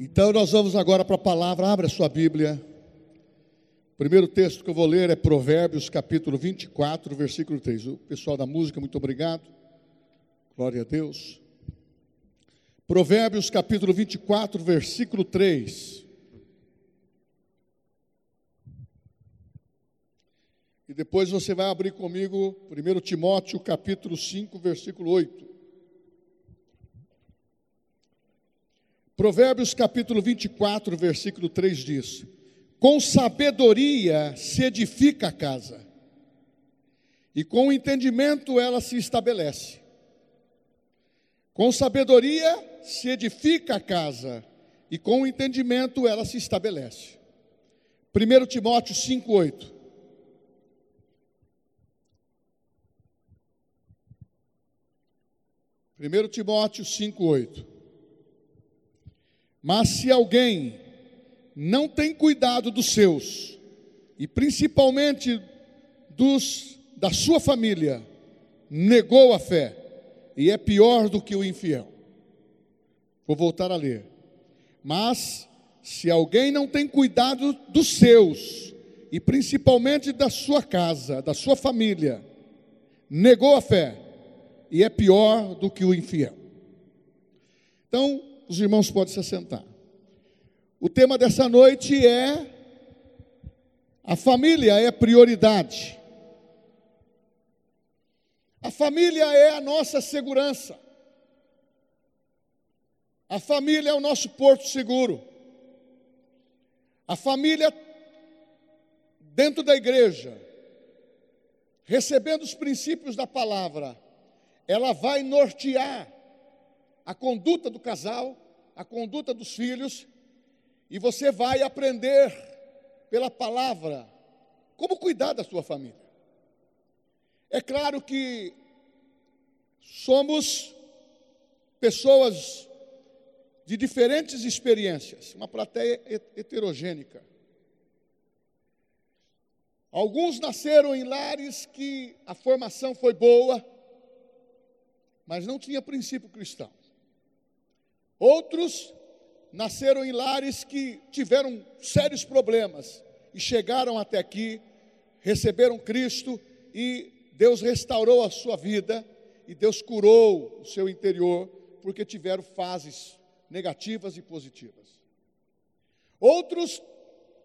Então nós vamos agora para a palavra, abra sua Bíblia. O primeiro texto que eu vou ler é Provérbios capítulo 24, versículo 3. O pessoal da música, muito obrigado. Glória a Deus. Provérbios capítulo 24, versículo 3. E depois você vai abrir comigo 1 Timóteo capítulo 5, versículo 8. Provérbios capítulo 24, versículo 3 diz: Com sabedoria se edifica a casa, e com entendimento ela se estabelece. Com sabedoria se edifica a casa, e com entendimento ela se estabelece. 1 Timóteo 5, 8. Primeiro Timóteo 5:8 mas se alguém não tem cuidado dos seus, e principalmente dos da sua família, negou a fé e é pior do que o infiel. Vou voltar a ler. Mas se alguém não tem cuidado dos seus, e principalmente da sua casa, da sua família, negou a fé e é pior do que o infiel. Então, os irmãos podem se assentar. O tema dessa noite é a família é prioridade. A família é a nossa segurança. A família é o nosso porto seguro. A família dentro da igreja, recebendo os princípios da palavra, ela vai nortear a conduta do casal, a conduta dos filhos, e você vai aprender pela palavra como cuidar da sua família. É claro que somos pessoas de diferentes experiências, uma plateia heterogênica. Alguns nasceram em lares que a formação foi boa, mas não tinha princípio cristão. Outros nasceram em lares que tiveram sérios problemas e chegaram até aqui, receberam Cristo e Deus restaurou a sua vida e Deus curou o seu interior porque tiveram fases negativas e positivas. Outros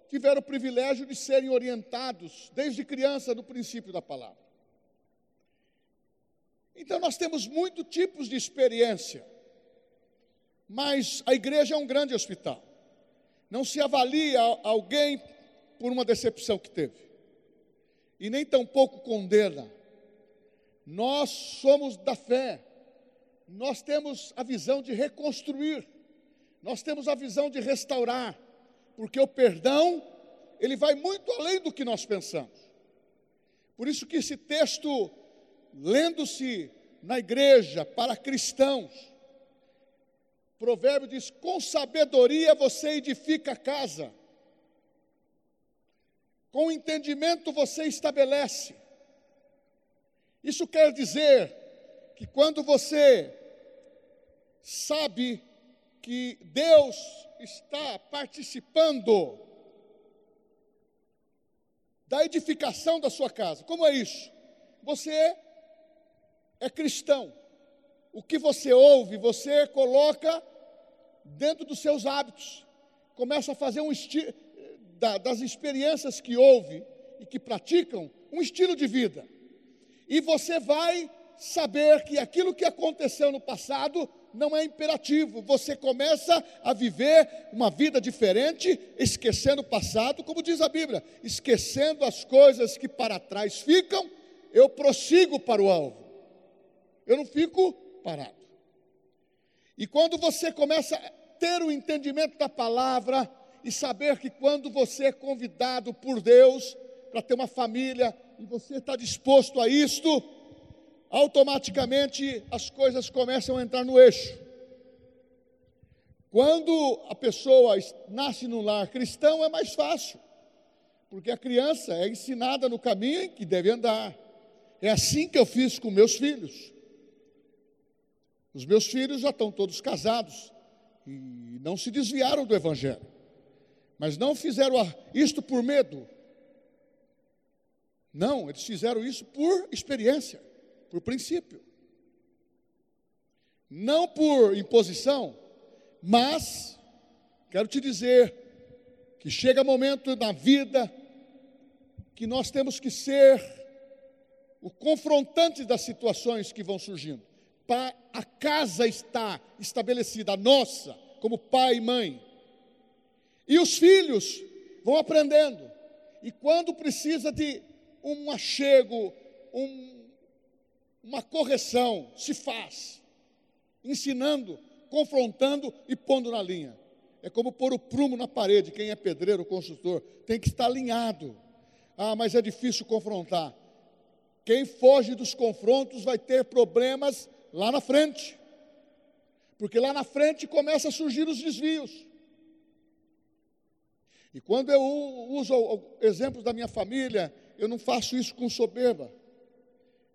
tiveram o privilégio de serem orientados desde criança no princípio da palavra. Então nós temos muitos tipos de experiência. Mas a igreja é um grande hospital. Não se avalia alguém por uma decepção que teve. E nem tampouco condena. Nós somos da fé. Nós temos a visão de reconstruir. Nós temos a visão de restaurar. Porque o perdão, ele vai muito além do que nós pensamos. Por isso que esse texto, lendo-se na igreja para cristãos, Provérbio diz: com sabedoria você edifica a casa, com entendimento você estabelece. Isso quer dizer que quando você sabe que Deus está participando da edificação da sua casa, como é isso? Você é cristão. O que você ouve, você coloca dentro dos seus hábitos, começa a fazer um estilo da, das experiências que houve e que praticam, um estilo de vida. E você vai saber que aquilo que aconteceu no passado não é imperativo. Você começa a viver uma vida diferente, esquecendo o passado, como diz a Bíblia, esquecendo as coisas que para trás ficam, eu prossigo para o alvo. Eu não fico parado. E quando você começa a ter o entendimento da palavra e saber que quando você é convidado por Deus para ter uma família e você está disposto a isto, automaticamente as coisas começam a entrar no eixo. Quando a pessoa nasce num lar cristão é mais fácil, porque a criança é ensinada no caminho em que deve andar. É assim que eu fiz com meus filhos. Os meus filhos já estão todos casados, e não se desviaram do Evangelho, mas não fizeram isto por medo. Não, eles fizeram isso por experiência, por princípio. Não por imposição, mas quero te dizer que chega momento na vida que nós temos que ser o confrontante das situações que vão surgindo. A casa está estabelecida, a nossa, como pai e mãe. E os filhos vão aprendendo. E quando precisa de um achego, um, uma correção, se faz. Ensinando, confrontando e pondo na linha. É como pôr o prumo na parede. Quem é pedreiro, construtor, tem que estar alinhado. Ah, mas é difícil confrontar. Quem foge dos confrontos vai ter problemas lá na frente. Porque lá na frente começa a surgir os desvios. E quando eu uso exemplos da minha família, eu não faço isso com soberba.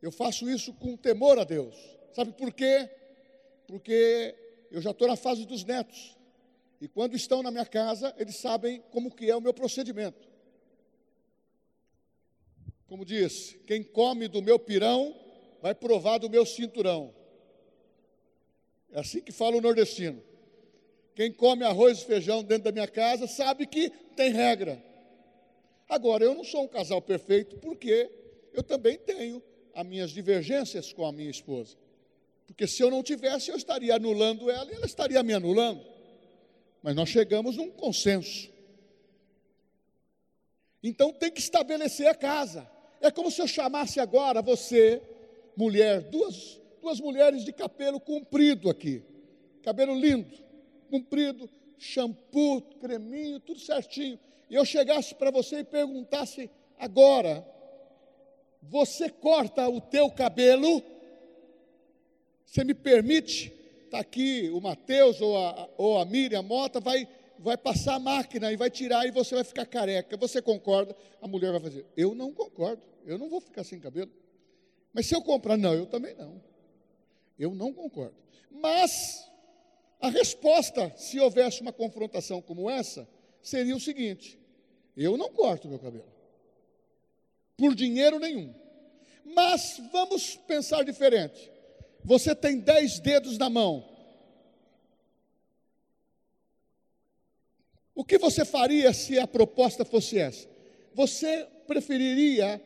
Eu faço isso com temor a Deus. Sabe por quê? Porque eu já estou na fase dos netos. E quando estão na minha casa, eles sabem como que é o meu procedimento. Como diz, quem come do meu pirão vai provar do meu cinturão. É assim que fala o nordestino. Quem come arroz e feijão dentro da minha casa sabe que tem regra. Agora, eu não sou um casal perfeito porque eu também tenho as minhas divergências com a minha esposa. Porque se eu não tivesse, eu estaria anulando ela e ela estaria me anulando. Mas nós chegamos num consenso. Então tem que estabelecer a casa. É como se eu chamasse agora você, mulher, duas, duas mulheres de cabelo comprido aqui. Cabelo lindo, comprido, shampoo, creminho, tudo certinho. E eu chegasse para você e perguntasse agora: você corta o teu cabelo? Você me permite? Está aqui o Mateus ou a, ou a Miriam Mota, vai vai passar a máquina e vai tirar e você vai ficar careca. Você concorda? A mulher vai fazer: Eu não concordo, eu não vou ficar sem cabelo. Mas se eu comprar, não, eu também não. Eu não concordo. Mas a resposta, se houvesse uma confrontação como essa, seria o seguinte: eu não corto meu cabelo, por dinheiro nenhum. Mas vamos pensar diferente. Você tem dez dedos na mão, O que você faria se a proposta fosse essa? Você preferiria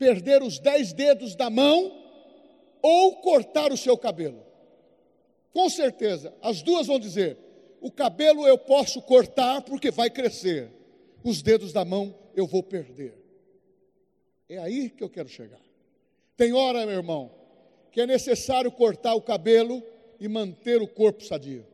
perder os dez dedos da mão ou cortar o seu cabelo? Com certeza, as duas vão dizer: o cabelo eu posso cortar porque vai crescer, os dedos da mão eu vou perder. É aí que eu quero chegar. Tem hora, meu irmão, que é necessário cortar o cabelo e manter o corpo sadio.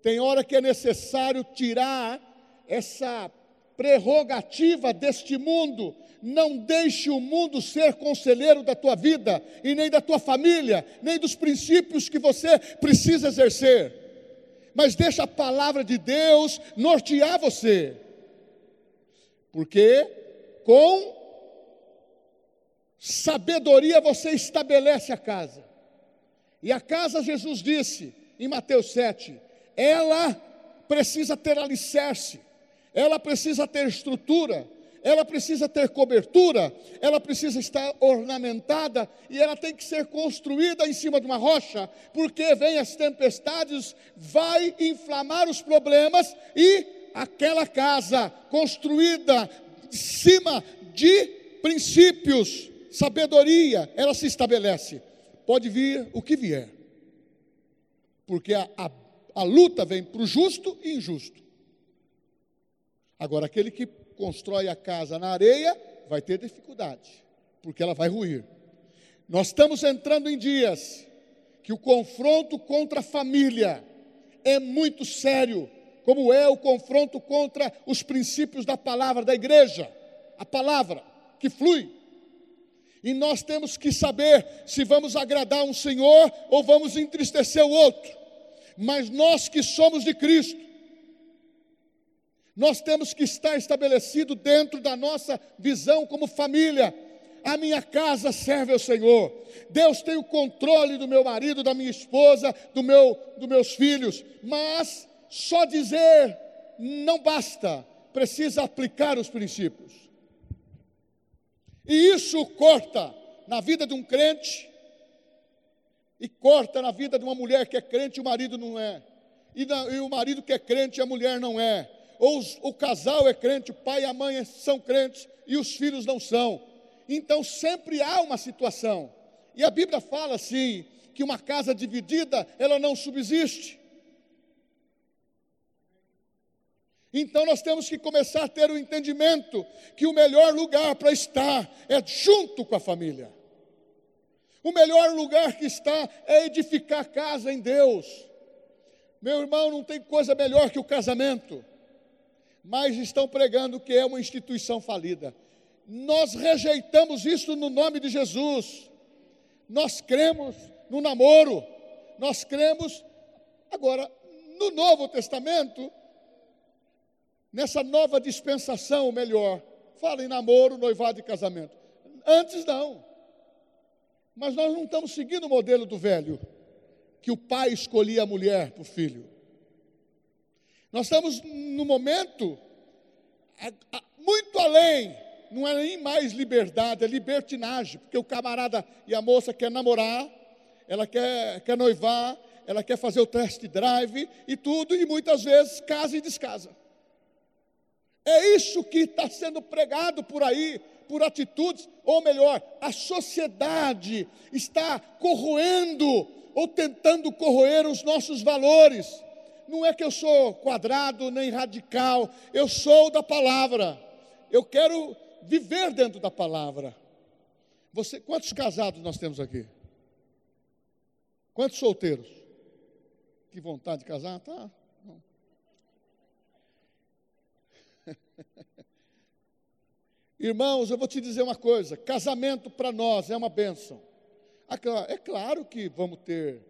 Tem hora que é necessário tirar essa prerrogativa deste mundo. Não deixe o mundo ser conselheiro da tua vida, e nem da tua família, nem dos princípios que você precisa exercer. Mas deixa a palavra de Deus nortear você. Porque com sabedoria você estabelece a casa. E a casa, Jesus disse em Mateus 7, ela precisa ter alicerce, ela precisa ter estrutura, ela precisa ter cobertura, ela precisa estar ornamentada e ela tem que ser construída em cima de uma rocha, porque vem as tempestades, vai inflamar os problemas e aquela casa construída em cima de princípios, sabedoria, ela se estabelece. Pode vir o que vier, porque a, a a luta vem para o justo e injusto. Agora, aquele que constrói a casa na areia vai ter dificuldade, porque ela vai ruir. Nós estamos entrando em dias que o confronto contra a família é muito sério, como é o confronto contra os princípios da palavra da igreja, a palavra que flui. E nós temos que saber se vamos agradar um Senhor ou vamos entristecer o outro mas nós que somos de Cristo, nós temos que estar estabelecido dentro da nossa visão como família. A minha casa serve ao Senhor. Deus tem o controle do meu marido, da minha esposa, do meu, dos meus filhos. Mas só dizer não basta, precisa aplicar os princípios. E isso corta na vida de um crente, e corta na vida de uma mulher que é crente e o marido não é, e, na, e o marido que é crente e a mulher não é, ou os, o casal é crente, o pai e a mãe são crentes e os filhos não são. Então sempre há uma situação. E a Bíblia fala assim, que uma casa dividida, ela não subsiste. Então nós temos que começar a ter o entendimento que o melhor lugar para estar é junto com a família. O melhor lugar que está é edificar casa em Deus. Meu irmão, não tem coisa melhor que o casamento. Mas estão pregando que é uma instituição falida. Nós rejeitamos isso no nome de Jesus. Nós cremos no namoro. Nós cremos agora no Novo Testamento nessa nova dispensação, melhor, fala em namoro, noivado e casamento. Antes não. Mas nós não estamos seguindo o modelo do velho, que o pai escolhia a mulher para o filho. Nós estamos no momento muito além, não é nem mais liberdade, é libertinagem, porque o camarada e a moça quer namorar, ela quer, quer noivar, ela quer fazer o test drive e tudo, e muitas vezes casa e descasa. É isso que está sendo pregado por aí, por atitudes, ou melhor, a sociedade está corroendo ou tentando corroer os nossos valores. Não é que eu sou quadrado nem radical, eu sou da palavra. Eu quero viver dentro da palavra. Você, quantos casados nós temos aqui? Quantos solteiros? Que vontade de casar? Tá. Irmãos, eu vou te dizer uma coisa: casamento para nós é uma bênção. É claro que vamos ter,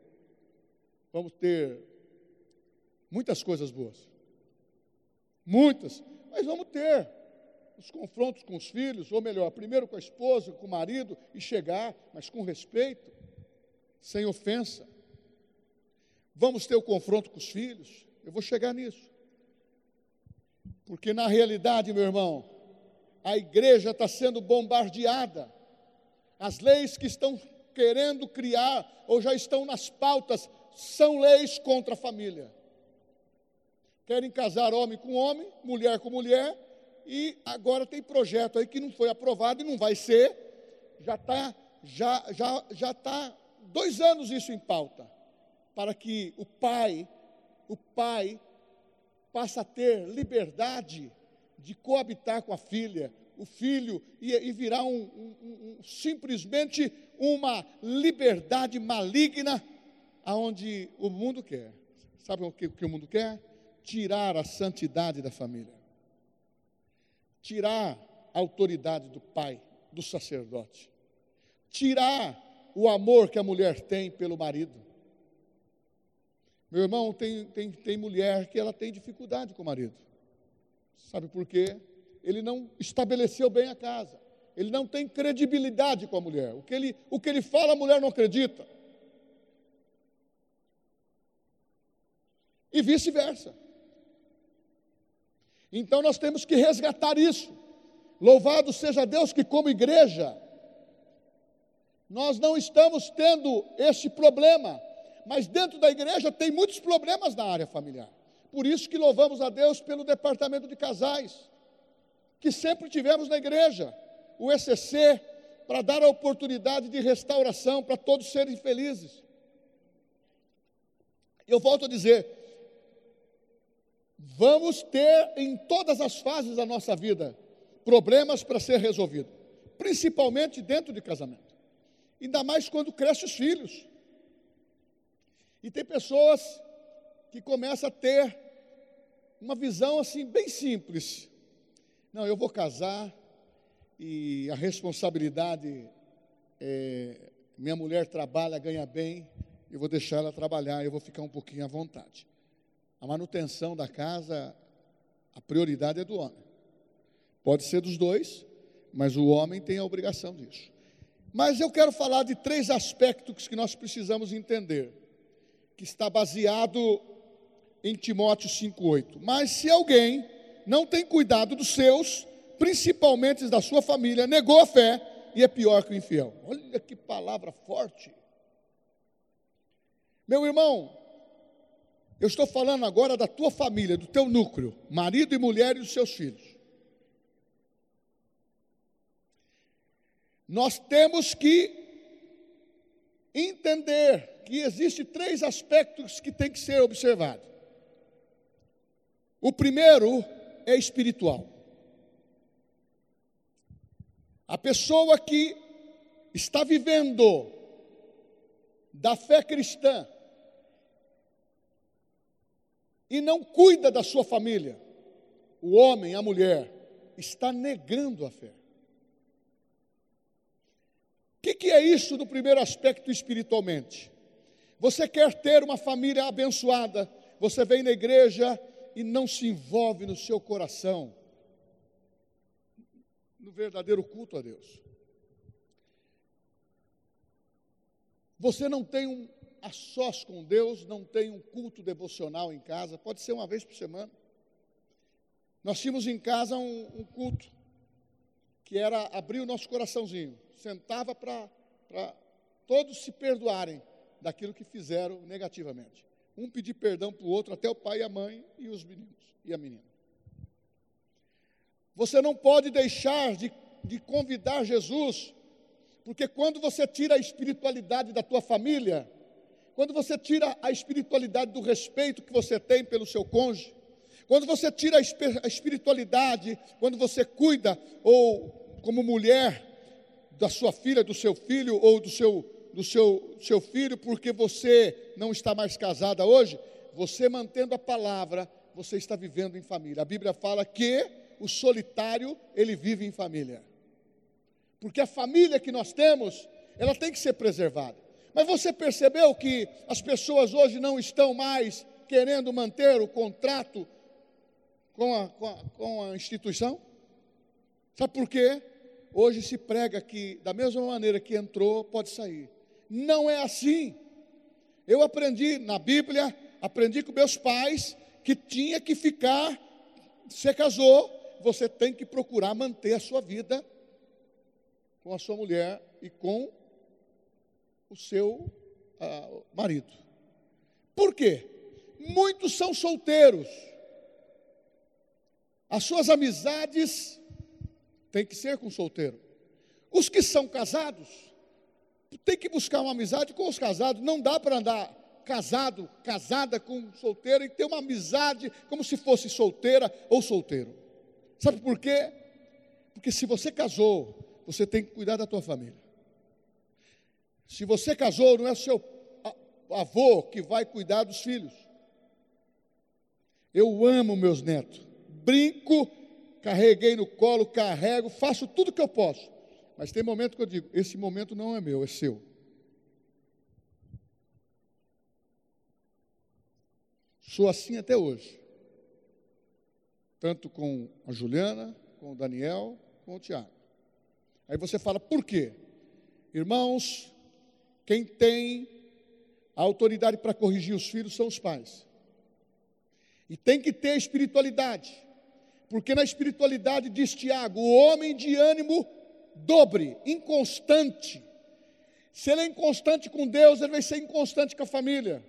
vamos ter muitas coisas boas, muitas, mas vamos ter os confrontos com os filhos, ou melhor, primeiro com a esposa, com o marido, e chegar, mas com respeito, sem ofensa. Vamos ter o confronto com os filhos, eu vou chegar nisso. Porque na realidade, meu irmão, a igreja está sendo bombardeada. As leis que estão querendo criar ou já estão nas pautas são leis contra a família. Querem casar homem com homem, mulher com mulher, e agora tem projeto aí que não foi aprovado e não vai ser. Já está já, já, já tá dois anos isso em pauta, para que o pai, o pai passa a ter liberdade de coabitar com a filha, o filho, e, e virar um, um, um, simplesmente uma liberdade maligna aonde o mundo quer. Sabe o que, o que o mundo quer? Tirar a santidade da família. Tirar a autoridade do pai, do sacerdote. Tirar o amor que a mulher tem pelo marido meu irmão, tem, tem, tem mulher que ela tem dificuldade com o marido. Sabe por quê? Ele não estabeleceu bem a casa. Ele não tem credibilidade com a mulher. O que ele, o que ele fala, a mulher não acredita. E vice-versa. Então nós temos que resgatar isso. Louvado seja Deus que, como igreja, nós não estamos tendo esse problema mas dentro da igreja tem muitos problemas na área familiar. Por isso que louvamos a Deus pelo departamento de casais, que sempre tivemos na igreja, o ECC, para dar a oportunidade de restauração para todos serem felizes. Eu volto a dizer, vamos ter em todas as fases da nossa vida problemas para ser resolvidos, principalmente dentro de casamento. Ainda mais quando crescem os filhos. E tem pessoas que começam a ter uma visão assim bem simples. Não, eu vou casar e a responsabilidade é, minha mulher trabalha, ganha bem, eu vou deixar ela trabalhar, eu vou ficar um pouquinho à vontade. A manutenção da casa, a prioridade é do homem. Pode ser dos dois, mas o homem tem a obrigação disso. Mas eu quero falar de três aspectos que nós precisamos entender que está baseado em Timóteo 5,8. Mas se alguém não tem cuidado dos seus, principalmente da sua família, negou a fé e é pior que o infiel. Olha que palavra forte. Meu irmão, eu estou falando agora da tua família, do teu núcleo, marido e mulher e dos seus filhos. Nós temos que entender que existe três aspectos que tem que ser observado. O primeiro é espiritual. A pessoa que está vivendo da fé cristã e não cuida da sua família, o homem, a mulher, está negando a fé. O que, que, é isso no primeiro aspecto espiritualmente? Você quer ter uma família abençoada, você vem na igreja e não se envolve no seu coração no verdadeiro culto a Deus. Você não tem um a sós com Deus, não tem um culto devocional em casa, pode ser uma vez por semana. Nós tínhamos em casa um, um culto que era abrir o nosso coraçãozinho, sentava para todos se perdoarem daquilo que fizeram negativamente. Um pedir perdão para o outro, até o pai e a mãe e os meninos e a menina. Você não pode deixar de, de convidar Jesus, porque quando você tira a espiritualidade da tua família, quando você tira a espiritualidade do respeito que você tem pelo seu cônjuge, quando você tira a espiritualidade, quando você cuida, ou como mulher, da sua filha, do seu filho, ou do seu, do seu, seu filho, porque você não está mais casada hoje, você mantendo a palavra, você está vivendo em família. A Bíblia fala que o solitário, ele vive em família. Porque a família que nós temos, ela tem que ser preservada. Mas você percebeu que as pessoas hoje não estão mais querendo manter o contrato com a, com a, com a instituição? Sabe por quê? Hoje se prega que, da mesma maneira que entrou, pode sair. Não é assim. Eu aprendi na Bíblia, aprendi com meus pais, que tinha que ficar, você casou, você tem que procurar manter a sua vida com a sua mulher e com o seu uh, marido. Por quê? Muitos são solteiros. As suas amizades têm que ser com solteiro. Os que são casados têm que buscar uma amizade com os casados. Não dá para andar casado, casada com solteiro e ter uma amizade como se fosse solteira ou solteiro. Sabe por quê? Porque se você casou, você tem que cuidar da tua família. Se você casou, não é seu avô que vai cuidar dos filhos. Eu amo meus netos. Brinco, carreguei no colo, carrego, faço tudo que eu posso. Mas tem momento que eu digo: esse momento não é meu, é seu. Sou assim até hoje. Tanto com a Juliana, com o Daniel, com o Tiago. Aí você fala, por quê? Irmãos, quem tem a autoridade para corrigir os filhos são os pais. E tem que ter espiritualidade. Porque na espiritualidade diz Tiago, o homem de ânimo dobre, inconstante. Se ele é inconstante com Deus, ele vai ser inconstante com a família.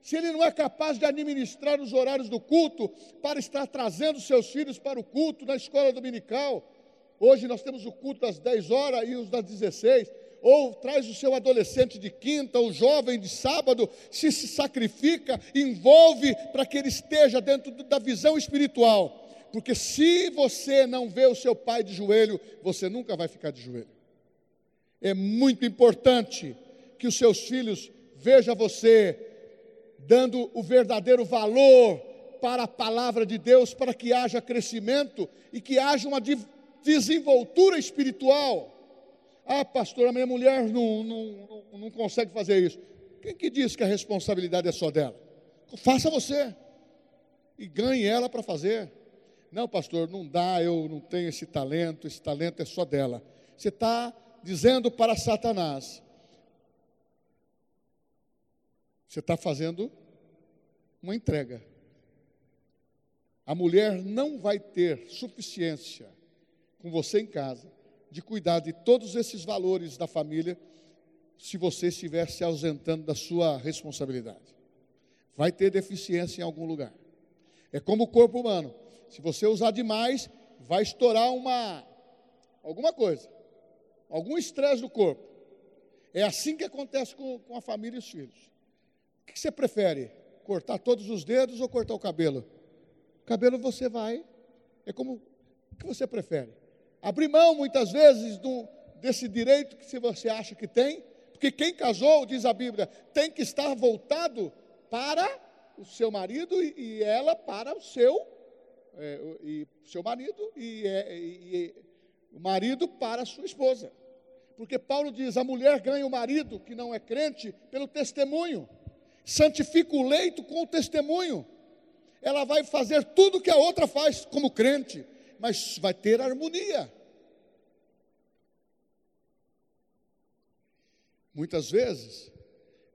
Se ele não é capaz de administrar os horários do culto para estar trazendo seus filhos para o culto na escola dominical, hoje nós temos o culto das 10 horas e os das 16 ou traz o seu adolescente de quinta, o jovem de sábado, se se sacrifica, envolve para que ele esteja dentro da visão espiritual. Porque se você não vê o seu pai de joelho, você nunca vai ficar de joelho. É muito importante que os seus filhos vejam você dando o verdadeiro valor para a palavra de Deus, para que haja crescimento e que haja uma desenvoltura espiritual. Ah, pastor, a minha mulher não, não, não consegue fazer isso. Quem que diz que a responsabilidade é só dela? Faça você. E ganhe ela para fazer. Não, pastor, não dá, eu não tenho esse talento, esse talento é só dela. Você está dizendo para Satanás: você está fazendo uma entrega. a mulher não vai ter suficiência com você em casa de cuidar de todos esses valores da família se você estiver se ausentando da sua responsabilidade. Vai ter deficiência em algum lugar. É como o corpo humano. Se você usar demais, vai estourar uma alguma coisa, algum estresse do corpo. É assim que acontece com, com a família e os filhos. O que você prefere? Cortar todos os dedos ou cortar o cabelo? O cabelo você vai. É como o que você prefere? Abrir mão muitas vezes do, desse direito que você acha que tem, porque quem casou, diz a Bíblia, tem que estar voltado para o seu marido e, e ela para o seu é, e seu marido e, é, e, e o marido para a sua esposa. Porque Paulo diz: a mulher ganha o marido que não é crente pelo testemunho, santifica o leito com o testemunho. Ela vai fazer tudo que a outra faz como crente, mas vai ter harmonia. Muitas vezes,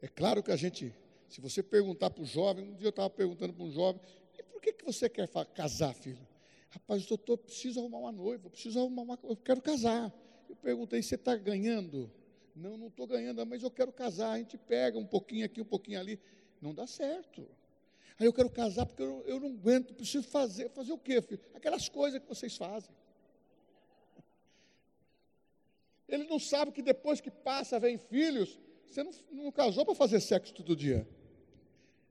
é claro que a gente, se você perguntar para o jovem, um dia eu estava perguntando para um jovem, e por que, que você quer casar, filho? Rapaz, doutor, preciso arrumar uma noiva, preciso arrumar uma. Eu quero casar. Eu perguntei, você está ganhando? Não, não estou ganhando, mas eu quero casar. A gente pega um pouquinho aqui, um pouquinho ali. Não dá certo. Aí eu quero casar porque eu, eu não aguento, preciso fazer. Fazer o quê, filho? Aquelas coisas que vocês fazem. Ele não sabe que depois que passa, vem filhos, você não, não casou para fazer sexo todo dia.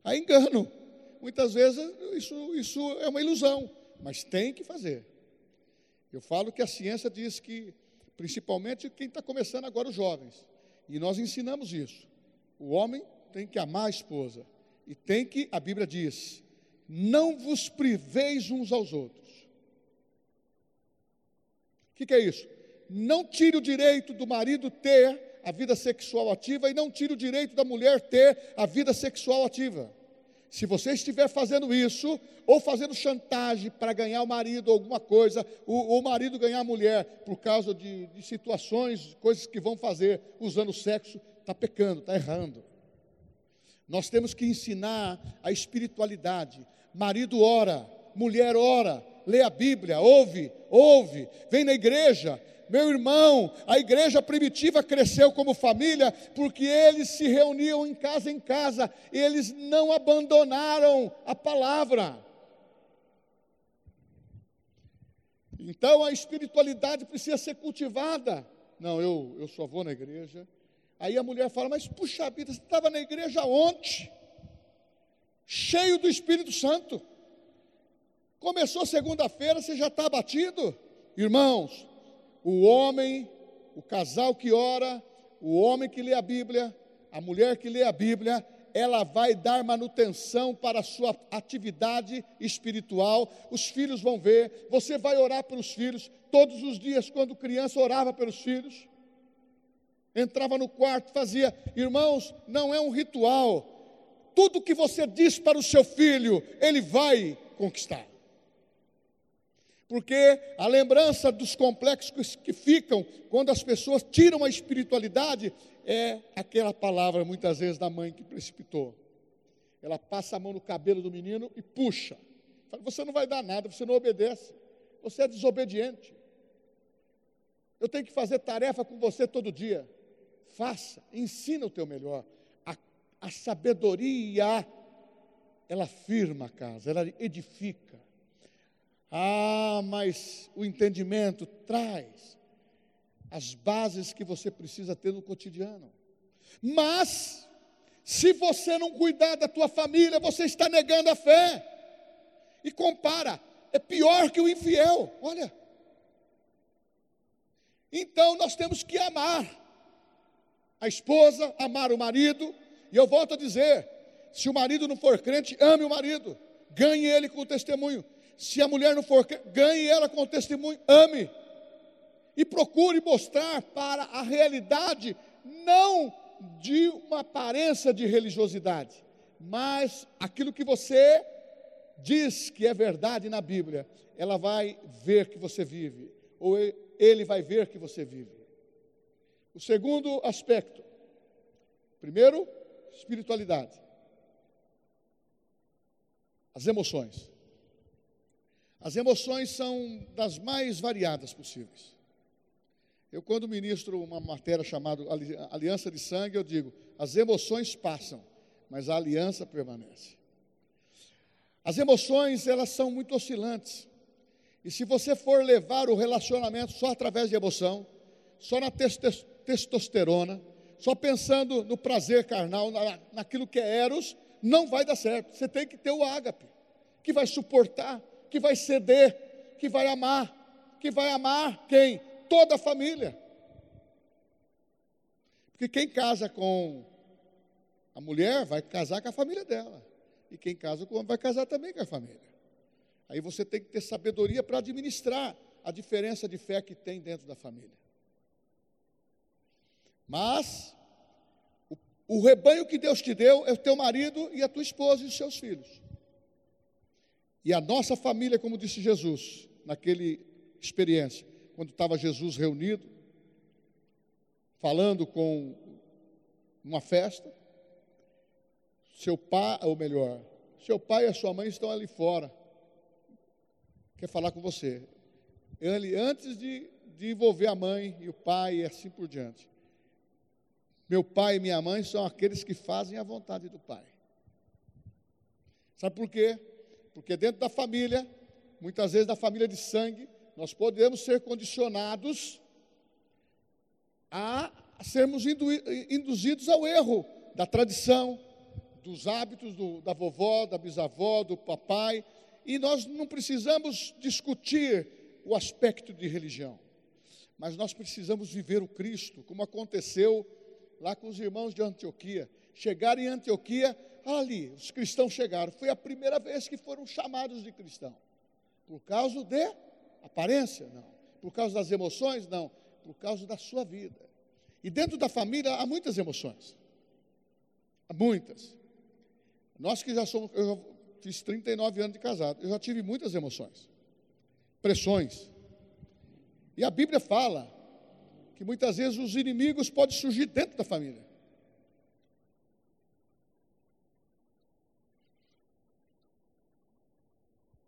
Aí engano. Muitas vezes isso, isso é uma ilusão mas tem que fazer. Eu falo que a ciência diz que, principalmente quem está começando agora, os jovens, e nós ensinamos isso. O homem tem que amar a esposa, e tem que, a Bíblia diz, não vos priveis uns aos outros. O que, que é isso? Não tire o direito do marido ter a vida sexual ativa e não tire o direito da mulher ter a vida sexual ativa. Se você estiver fazendo isso, ou fazendo chantagem para ganhar o marido, alguma coisa, ou o marido ganhar a mulher por causa de, de situações, coisas que vão fazer usando o sexo, está pecando, está errando. Nós temos que ensinar a espiritualidade. Marido ora, mulher ora, lê a Bíblia, ouve, ouve, vem na igreja, meu irmão, a igreja primitiva cresceu como família porque eles se reuniam em casa em casa, eles não abandonaram a palavra. Então a espiritualidade precisa ser cultivada. Não, eu, eu só vou na igreja. Aí a mulher fala: Mas puxa vida, você estava na igreja ontem, cheio do Espírito Santo. Começou segunda-feira, você já está abatido? Irmãos, o homem, o casal que ora, o homem que lê a Bíblia, a mulher que lê a Bíblia, ela vai dar manutenção para a sua atividade espiritual. Os filhos vão ver, você vai orar pelos filhos. Todos os dias, quando criança, orava pelos filhos. Entrava no quarto, fazia. Irmãos, não é um ritual. Tudo que você diz para o seu filho, ele vai conquistar porque a lembrança dos complexos que ficam quando as pessoas tiram a espiritualidade é aquela palavra, muitas vezes, da mãe que precipitou. Ela passa a mão no cabelo do menino e puxa. Fala, você não vai dar nada, você não obedece, você é desobediente. Eu tenho que fazer tarefa com você todo dia. Faça, ensina o teu melhor. A, a sabedoria, ela firma a casa, ela edifica. Ah, mas o entendimento traz as bases que você precisa ter no cotidiano. Mas, se você não cuidar da tua família, você está negando a fé. E compara, é pior que o infiel. Olha. Então nós temos que amar a esposa, amar o marido. E eu volto a dizer: se o marido não for crente, ame o marido, ganhe ele com o testemunho. Se a mulher não for, ganhe ela com o testemunho, ame. E procure mostrar para a realidade, não de uma aparência de religiosidade, mas aquilo que você diz que é verdade na Bíblia, ela vai ver que você vive, ou ele vai ver que você vive. O segundo aspecto, primeiro, espiritualidade, as emoções. As emoções são das mais variadas possíveis. Eu, quando ministro uma matéria chamada Aliança de Sangue, eu digo: as emoções passam, mas a aliança permanece. As emoções, elas são muito oscilantes. E se você for levar o relacionamento só através de emoção, só na testosterona, só pensando no prazer carnal, na, naquilo que é eros, não vai dar certo. Você tem que ter o ágape, que vai suportar, que vai ceder, que vai amar, que vai amar quem? Toda a família. Porque quem casa com a mulher vai casar com a família dela. E quem casa com o homem vai casar também com a família. Aí você tem que ter sabedoria para administrar a diferença de fé que tem dentro da família. Mas o, o rebanho que Deus te deu é o teu marido e a tua esposa e os seus filhos. E a nossa família, como disse Jesus, naquele experiência, quando estava Jesus reunido, falando com uma festa, seu pai, ou melhor, seu pai e a sua mãe estão ali fora quer falar com você. Ele, antes de, de envolver a mãe e o pai e assim por diante. Meu pai e minha mãe são aqueles que fazem a vontade do pai. Sabe por quê? Porque dentro da família, muitas vezes da família de sangue, nós podemos ser condicionados a sermos induzidos ao erro da tradição, dos hábitos do, da vovó, da bisavó, do papai, e nós não precisamos discutir o aspecto de religião, mas nós precisamos viver o Cristo, como aconteceu lá com os irmãos de Antioquia. Chegaram em Antioquia, ali, os cristãos chegaram. Foi a primeira vez que foram chamados de cristão. Por causa de aparência? Não. Por causa das emoções? Não. Por causa da sua vida. E dentro da família há muitas emoções. Há muitas. Nós que já somos, eu fiz 39 anos de casado, eu já tive muitas emoções, pressões. E a Bíblia fala que muitas vezes os inimigos podem surgir dentro da família.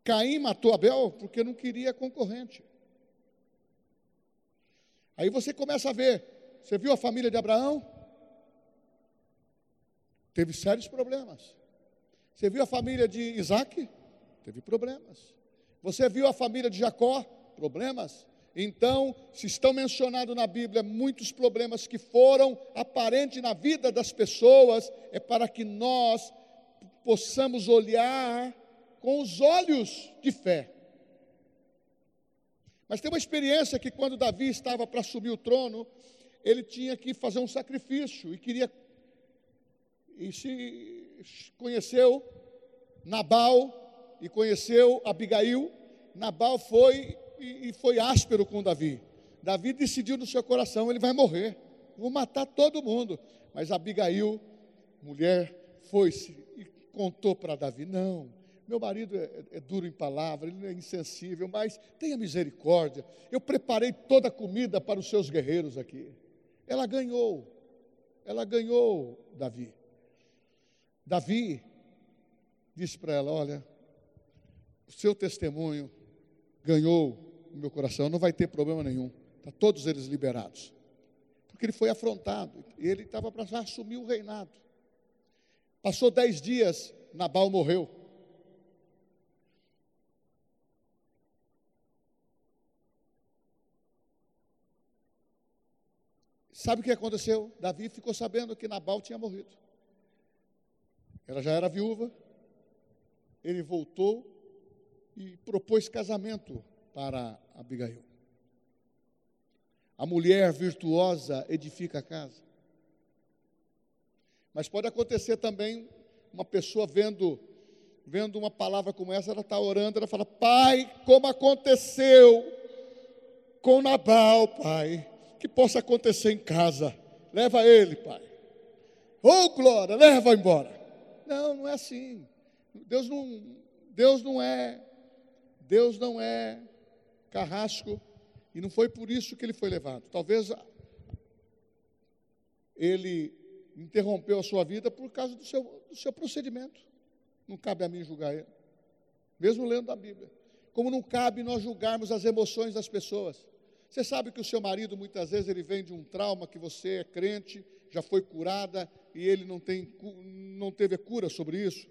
Caim matou Abel porque não queria concorrente. Aí você começa a ver, você viu a família de Abraão? Teve sérios problemas. Você viu a família de Isaac? Teve problemas. Você viu a família de Jacó? Problemas. Então, se estão mencionados na Bíblia muitos problemas que foram aparentes na vida das pessoas, é para que nós possamos olhar com os olhos de fé. Mas tem uma experiência que quando Davi estava para assumir o trono, ele tinha que fazer um sacrifício e queria e se conheceu Nabal e conheceu Abigail. Nabal foi e, e foi áspero com Davi. Davi decidiu no seu coração: ele vai morrer, vou matar todo mundo. Mas Abigail, mulher, foi-se e contou para Davi: não, meu marido é, é, duro em palavra, ele é insensível, mas tenha misericórdia. Eu preparei toda a comida para os seus guerreiros aqui. Ela ganhou, ela ganhou Davi. Davi disse para ela: Olha, o seu testemunho ganhou meu coração, não vai ter problema nenhum, está todos eles liberados. Porque ele foi afrontado, e ele estava para assumir o reinado. Passou dez dias, Nabal morreu. Sabe o que aconteceu? Davi ficou sabendo que Nabal tinha morrido. Ela já era viúva. Ele voltou e propôs casamento para Abigail. A mulher virtuosa edifica a casa. Mas pode acontecer também uma pessoa vendo vendo uma palavra como essa, ela está orando, ela fala: Pai, como aconteceu com Nabal, Pai, que possa acontecer em casa. Leva ele, Pai. Oh, glória, leva embora. Não, não é assim. Deus não, Deus não é, Deus não é carrasco e não foi por isso que ele foi levado. Talvez ele interrompeu a sua vida por causa do seu, do seu procedimento. Não cabe a mim julgar ele, mesmo lendo a Bíblia. como não cabe nós julgarmos as emoções das pessoas. Você sabe que o seu marido muitas vezes ele vem de um trauma que você é crente, já foi curada e ele não, tem, não teve cura sobre isso.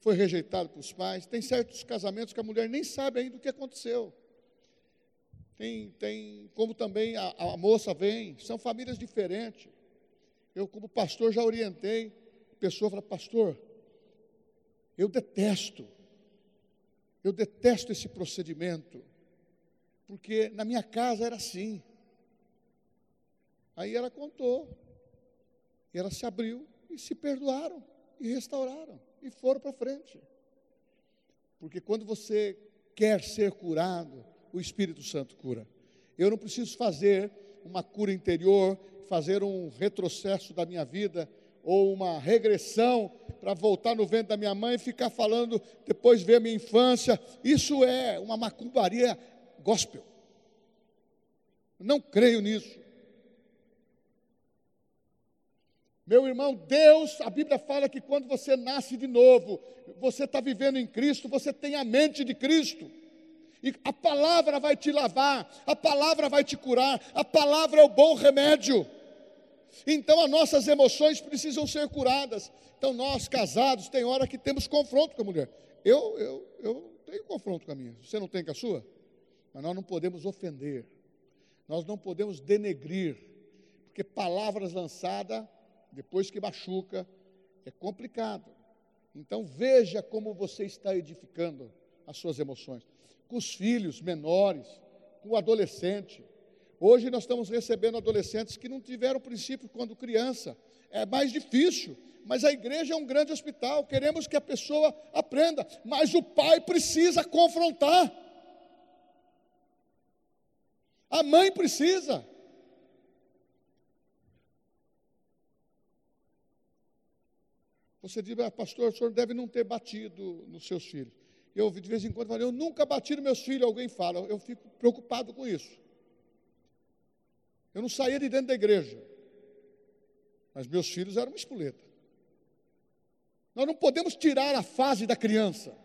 Foi rejeitado pelos pais. Tem certos casamentos que a mulher nem sabe ainda o que aconteceu. Tem, tem como também a, a moça vem, são famílias diferentes. Eu, como pastor, já orientei. A pessoa fala, pastor, eu detesto, eu detesto esse procedimento, porque na minha casa era assim. Aí ela contou, e ela se abriu e se perdoaram e restauraram e foram para frente. Porque quando você quer ser curado, o Espírito Santo cura. Eu não preciso fazer uma cura interior, fazer um retrocesso da minha vida ou uma regressão para voltar no ventre da minha mãe e ficar falando, depois ver a minha infância. Isso é uma macumbaria gospel. Não creio nisso. Meu irmão, Deus, a Bíblia fala que quando você nasce de novo, você está vivendo em Cristo, você tem a mente de Cristo. E a palavra vai te lavar, a palavra vai te curar, a palavra é o bom remédio. Então as nossas emoções precisam ser curadas. Então nós casados tem hora que temos confronto com a mulher. Eu, eu, eu tenho confronto com a minha. Você não tem com a sua? Mas nós não podemos ofender. Nós não podemos denegrir. Porque palavras lançadas, depois que machuca, é complicado. Então veja como você está edificando as suas emoções com os filhos menores, com o adolescente. Hoje nós estamos recebendo adolescentes que não tiveram princípio quando criança. É mais difícil, mas a igreja é um grande hospital. Queremos que a pessoa aprenda, mas o pai precisa confrontar. A mãe precisa. Você diz, ah, pastor, o senhor deve não ter batido nos seus filhos eu de vez em quando falo, eu nunca bati nos meus filhos, alguém fala, eu fico preocupado com isso. Eu não saía de dentro da igreja, mas meus filhos eram uma espoleta. Nós não podemos tirar a fase da criança,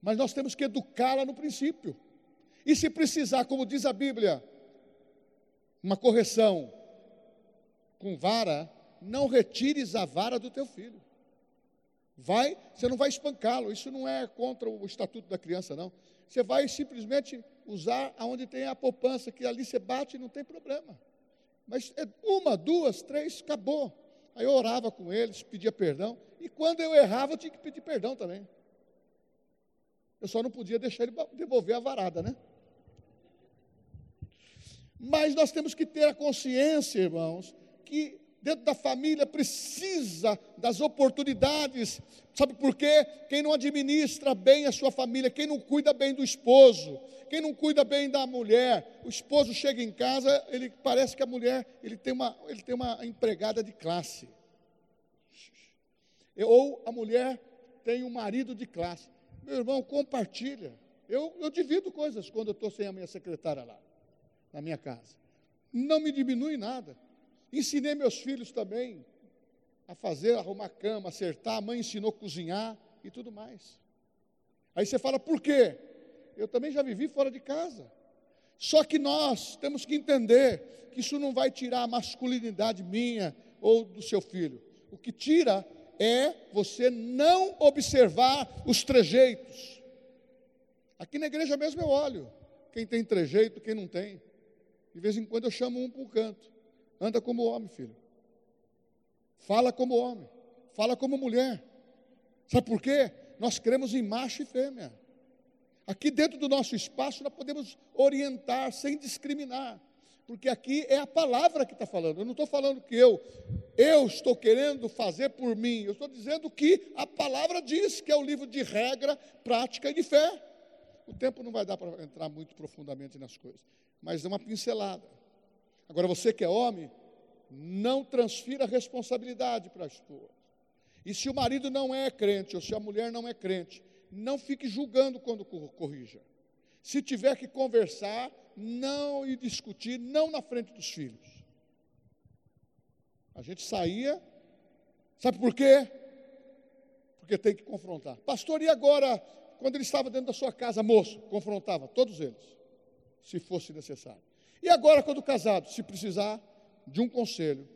mas nós temos que educá-la no princípio. E se precisar, como diz a Bíblia, uma correção com vara, não retires a vara do teu filho. Vai, você não vai espancá-lo, isso não é contra o estatuto da criança, não. Você vai simplesmente usar aonde tem a poupança, que ali você bate e não tem problema. Mas é uma, duas, três, acabou. Aí eu orava com eles, pedia perdão, e quando eu errava, eu tinha que pedir perdão também. Eu só não podia deixar ele devolver a varada, né? Mas nós temos que ter a consciência, irmãos, que dentro da família precisa das oportunidades. Sabe por quê? Quem não administra bem a sua família, quem não cuida bem do esposo, quem não cuida bem da mulher, o esposo chega em casa, ele parece que a mulher, ele tem uma, ele tem uma empregada de classe. Ou a mulher tem um marido de classe. Meu irmão, compartilha. Eu, eu divido coisas quando eu estou sem a minha secretária lá, na minha casa. Não me diminui nada. Ensinei meus filhos também a fazer, arrumar cama, acertar. A mãe ensinou a cozinhar e tudo mais. Aí você fala, por quê? Eu também já vivi fora de casa. Só que nós temos que entender que isso não vai tirar a masculinidade minha ou do seu filho. O que tira é você não observar os trejeitos. Aqui na igreja mesmo eu olho quem tem trejeito, quem não tem. De vez em quando eu chamo um para o canto. Anda como homem, filho. Fala como homem. Fala como mulher. Sabe por quê? Nós cremos em macho e fêmea. Aqui dentro do nosso espaço nós podemos orientar sem discriminar. Porque aqui é a palavra que está falando. Eu não estou falando que eu, eu estou querendo fazer por mim. Eu estou dizendo que a palavra diz que é o livro de regra, prática e de fé. O tempo não vai dar para entrar muito profundamente nas coisas, mas é uma pincelada. Agora, você que é homem, não transfira a responsabilidade para a esposa. E se o marido não é crente, ou se a mulher não é crente, não fique julgando quando corrija. Se tiver que conversar, não e discutir, não na frente dos filhos. A gente saía, sabe por quê? Porque tem que confrontar. Pastor, e agora quando ele estava dentro da sua casa, moço, confrontava todos eles, se fosse necessário. E agora, quando casado, se precisar de um conselho,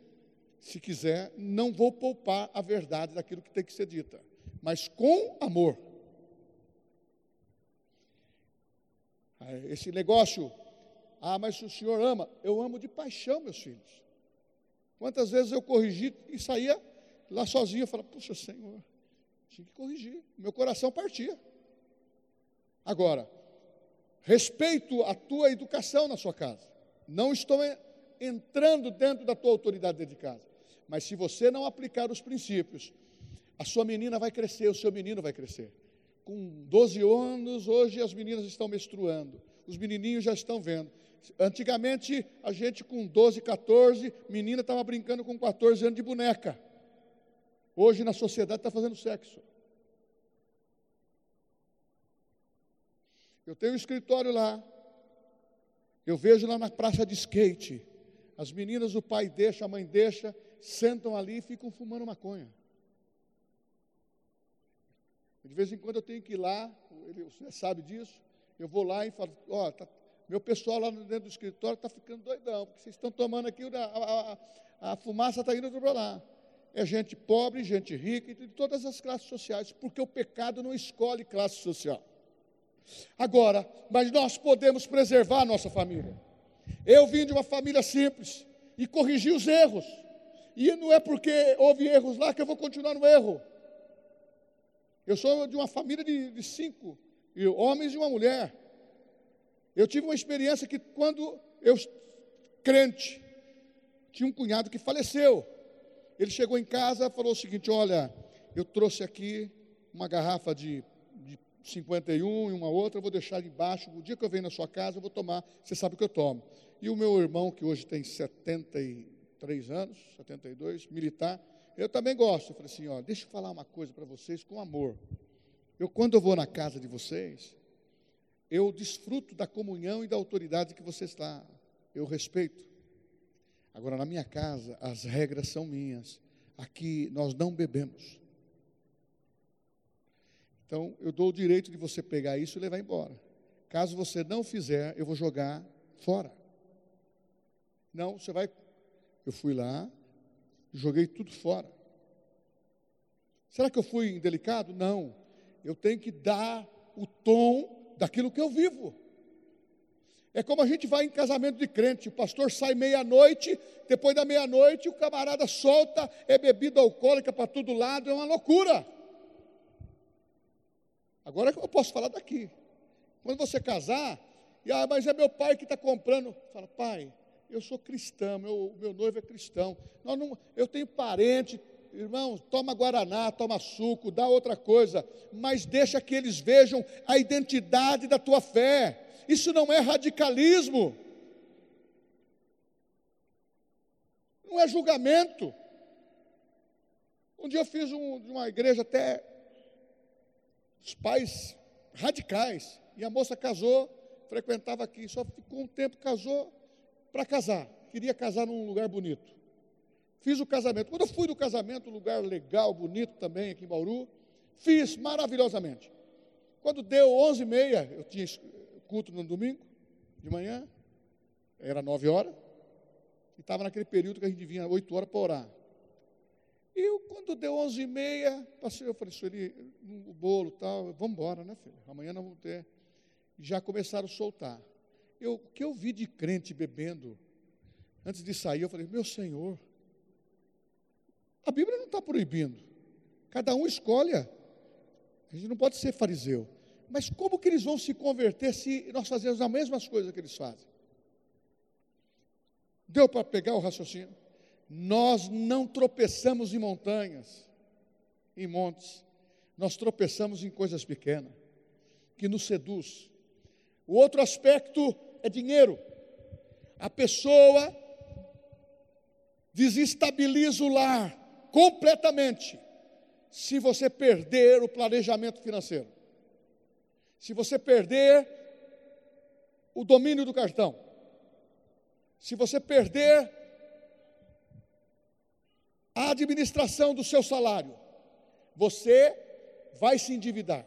se quiser, não vou poupar a verdade daquilo que tem que ser dita, mas com amor. Esse negócio, ah, mas o senhor ama, eu amo de paixão meus filhos. Quantas vezes eu corrigi e saía lá sozinho, eu falava, puxa Senhor, tinha que corrigir, meu coração partia. Agora, respeito a tua educação na sua casa. Não estou entrando dentro da tua autoridade dentro de casa. Mas se você não aplicar os princípios, a sua menina vai crescer, o seu menino vai crescer. Com 12 anos, hoje as meninas estão menstruando, os menininhos já estão vendo. Antigamente, a gente com 12, 14, menina estava brincando com 14 anos de boneca. Hoje na sociedade está fazendo sexo. Eu tenho um escritório lá. Eu vejo lá na praça de skate. As meninas, o pai deixa, a mãe deixa, sentam ali e ficam fumando maconha. De vez em quando eu tenho que ir lá, ele, sabe disso, eu vou lá e falo, ó, oh, tá, meu pessoal lá dentro do escritório está ficando doidão, porque vocês estão tomando aqui, a, a, a fumaça está indo para lá. É gente pobre, gente rica, de todas as classes sociais, porque o pecado não escolhe classe social. Agora, mas nós podemos preservar a nossa família. Eu vim de uma família simples e corrigi os erros. E não é porque houve erros lá que eu vou continuar no erro. Eu sou de uma família de, de cinco homens e uma mulher. Eu tive uma experiência que quando eu, crente, tinha um cunhado que faleceu. Ele chegou em casa e falou o seguinte: Olha, eu trouxe aqui uma garrafa de 51 e uma outra, eu vou deixar embaixo. O dia que eu venho na sua casa, eu vou tomar. Você sabe o que eu tomo. E o meu irmão, que hoje tem 73 anos, 72, militar, eu também gosto. Eu falei assim: ó, deixa eu falar uma coisa para vocês com amor. Eu, quando eu vou na casa de vocês, eu desfruto da comunhão e da autoridade que vocês está. Eu respeito. Agora, na minha casa, as regras são minhas. Aqui nós não bebemos. Então, eu dou o direito de você pegar isso e levar embora. Caso você não fizer, eu vou jogar fora. Não, você vai. Eu fui lá, joguei tudo fora. Será que eu fui indelicado? Não. Eu tenho que dar o tom daquilo que eu vivo. É como a gente vai em casamento de crente, o pastor sai meia-noite, depois da meia-noite o camarada solta, é bebida alcoólica para todo lado, é uma loucura. Agora eu posso falar daqui. Quando você casar, e, ah, mas é meu pai que está comprando. Fala, pai, eu sou cristão, meu, meu noivo é cristão. Não, eu tenho parente, irmão, toma guaraná, toma suco, dá outra coisa, mas deixa que eles vejam a identidade da tua fé. Isso não é radicalismo. Não é julgamento. Um dia eu fiz um, uma igreja até os pais radicais. E a moça casou, frequentava aqui, só ficou um tempo, casou para casar. Queria casar num lugar bonito. Fiz o casamento. Quando eu fui do casamento, um lugar legal, bonito também, aqui em Bauru, fiz maravilhosamente. Quando deu onze e meia, eu tinha culto no domingo, de manhã, era nove horas, e estava naquele período que a gente vinha oito horas para orar. E eu, quando deu onze e meia, passei, eu falei, Sueli, o bolo tal, vamos embora, né, filho? Amanhã nós vamos ter. Já começaram a soltar. Eu, o que eu vi de crente bebendo, antes de sair, eu falei, meu Senhor, a Bíblia não está proibindo. Cada um escolhe. A gente não pode ser fariseu. Mas como que eles vão se converter se nós fazemos as mesmas coisas que eles fazem? Deu para pegar o raciocínio? Nós não tropeçamos em montanhas, em montes. Nós tropeçamos em coisas pequenas, que nos seduz. O outro aspecto é dinheiro. A pessoa desestabiliza o lar completamente se você perder o planejamento financeiro. Se você perder o domínio do cartão. Se você perder a administração do seu salário, você vai se endividar.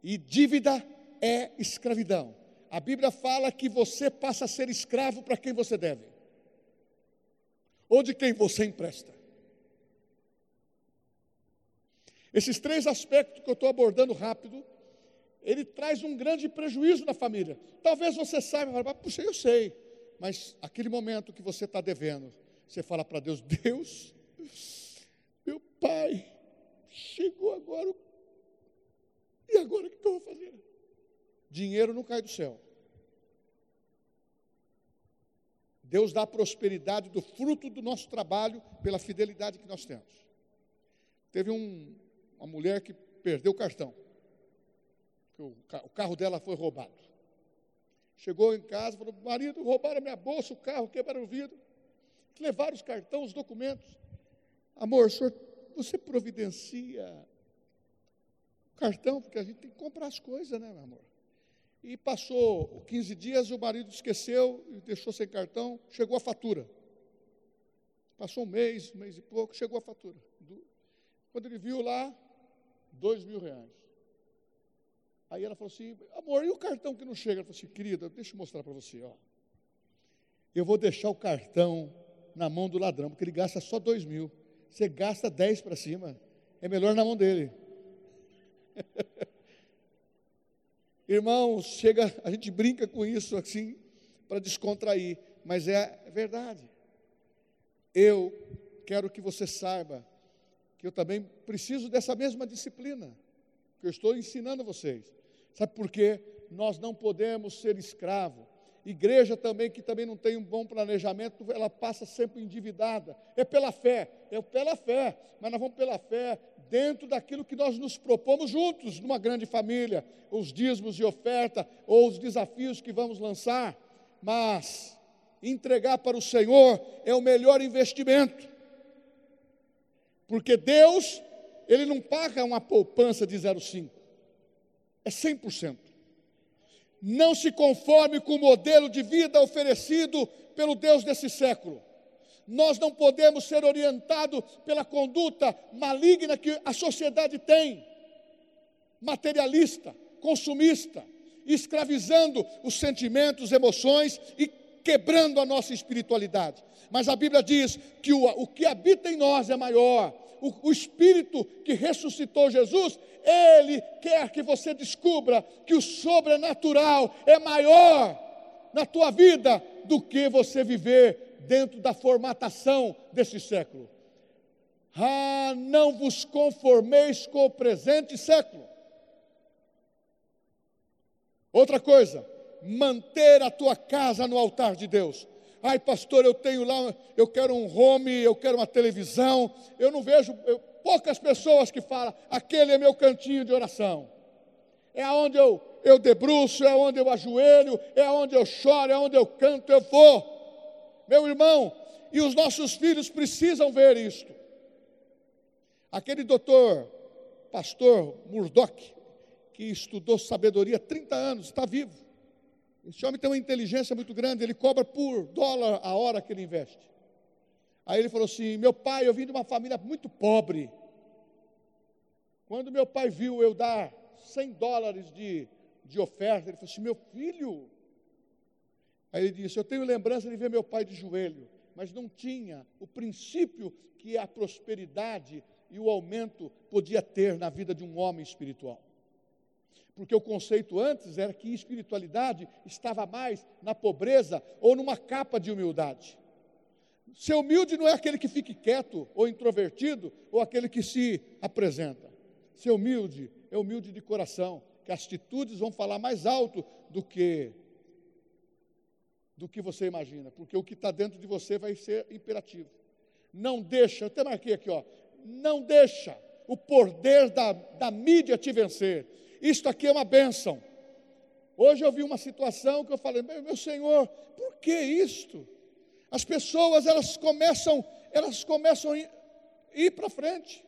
E dívida é escravidão. A Bíblia fala que você passa a ser escravo para quem você deve, ou de quem você empresta. Esses três aspectos que eu estou abordando rápido, ele traz um grande prejuízo na família. Talvez você saiba, puxa, eu sei, mas aquele momento que você está devendo, você fala para Deus: Deus, meu pai, chegou agora, e agora o que eu vou fazer? Dinheiro não cai do céu. Deus dá prosperidade do fruto do nosso trabalho pela fidelidade que nós temos. Teve um, uma mulher que perdeu o cartão. O carro dela foi roubado. Chegou em casa, falou: marido, roubaram a minha bolsa, o carro, quebraram o vidro. Levaram os cartões, os documentos. Amor, senhor, você providencia o cartão, porque a gente tem que comprar as coisas, né, meu amor? E passou 15 dias, o marido esqueceu e deixou sem cartão, chegou a fatura. Passou um mês, um mês e pouco, chegou a fatura. Quando ele viu lá, dois mil reais. Aí ela falou assim, amor, e o cartão que não chega? Ela falou assim, querida, deixa eu mostrar para você, ó. Eu vou deixar o cartão na mão do ladrão, porque ele gasta só dois mil. Você gasta dez para cima. É melhor na mão dele. Irmãos, chega, a gente brinca com isso assim, para descontrair, mas é verdade. Eu quero que você saiba que eu também preciso dessa mesma disciplina que eu estou ensinando a vocês. Sabe por quê? Nós não podemos ser escravo. Igreja também que também não tem um bom planejamento, ela passa sempre endividada. É pela fé, é pela fé, mas nós vamos pela fé dentro daquilo que nós nos propomos juntos, numa grande família, os dízimos de oferta ou os desafios que vamos lançar. Mas entregar para o Senhor é o melhor investimento. Porque Deus, Ele não paga uma poupança de 0,5, é 100%. Não se conforme com o modelo de vida oferecido pelo Deus desse século. Nós não podemos ser orientados pela conduta maligna que a sociedade tem, materialista, consumista, escravizando os sentimentos, emoções e quebrando a nossa espiritualidade. Mas a Bíblia diz que o, o que habita em nós é maior. O, o Espírito que ressuscitou Jesus, ele quer que você descubra que o sobrenatural é maior na tua vida do que você viver dentro da formatação desse século. Ah, não vos conformeis com o presente século. Outra coisa, manter a tua casa no altar de Deus. Ai, pastor, eu tenho lá, eu quero um home, eu quero uma televisão. Eu não vejo eu, poucas pessoas que falam, aquele é meu cantinho de oração. É onde eu, eu debruço, é onde eu ajoelho, é onde eu choro, é onde eu canto, eu vou. Meu irmão, e os nossos filhos precisam ver isto. Aquele doutor, pastor Murdoch, que estudou sabedoria 30 anos, está vivo. Esse homem tem uma inteligência muito grande, ele cobra por dólar a hora que ele investe. Aí ele falou assim: Meu pai, eu vim de uma família muito pobre. Quando meu pai viu eu dar 100 dólares de, de oferta, ele falou assim: Meu filho. Aí ele disse: Eu tenho lembrança de ver meu pai de joelho, mas não tinha o princípio que a prosperidade e o aumento podia ter na vida de um homem espiritual porque o conceito antes era que espiritualidade estava mais na pobreza ou numa capa de humildade. Ser humilde não é aquele que fique quieto ou introvertido ou aquele que se apresenta. Ser humilde é humilde de coração, que as atitudes vão falar mais alto do que do que você imagina, porque o que está dentro de você vai ser imperativo. Não deixa, eu até marquei aqui, ó, não deixa o poder da, da mídia te vencer isto aqui é uma bênção. Hoje eu vi uma situação que eu falei, meu Senhor, por que isto? As pessoas elas começam, elas começam a ir, para frente.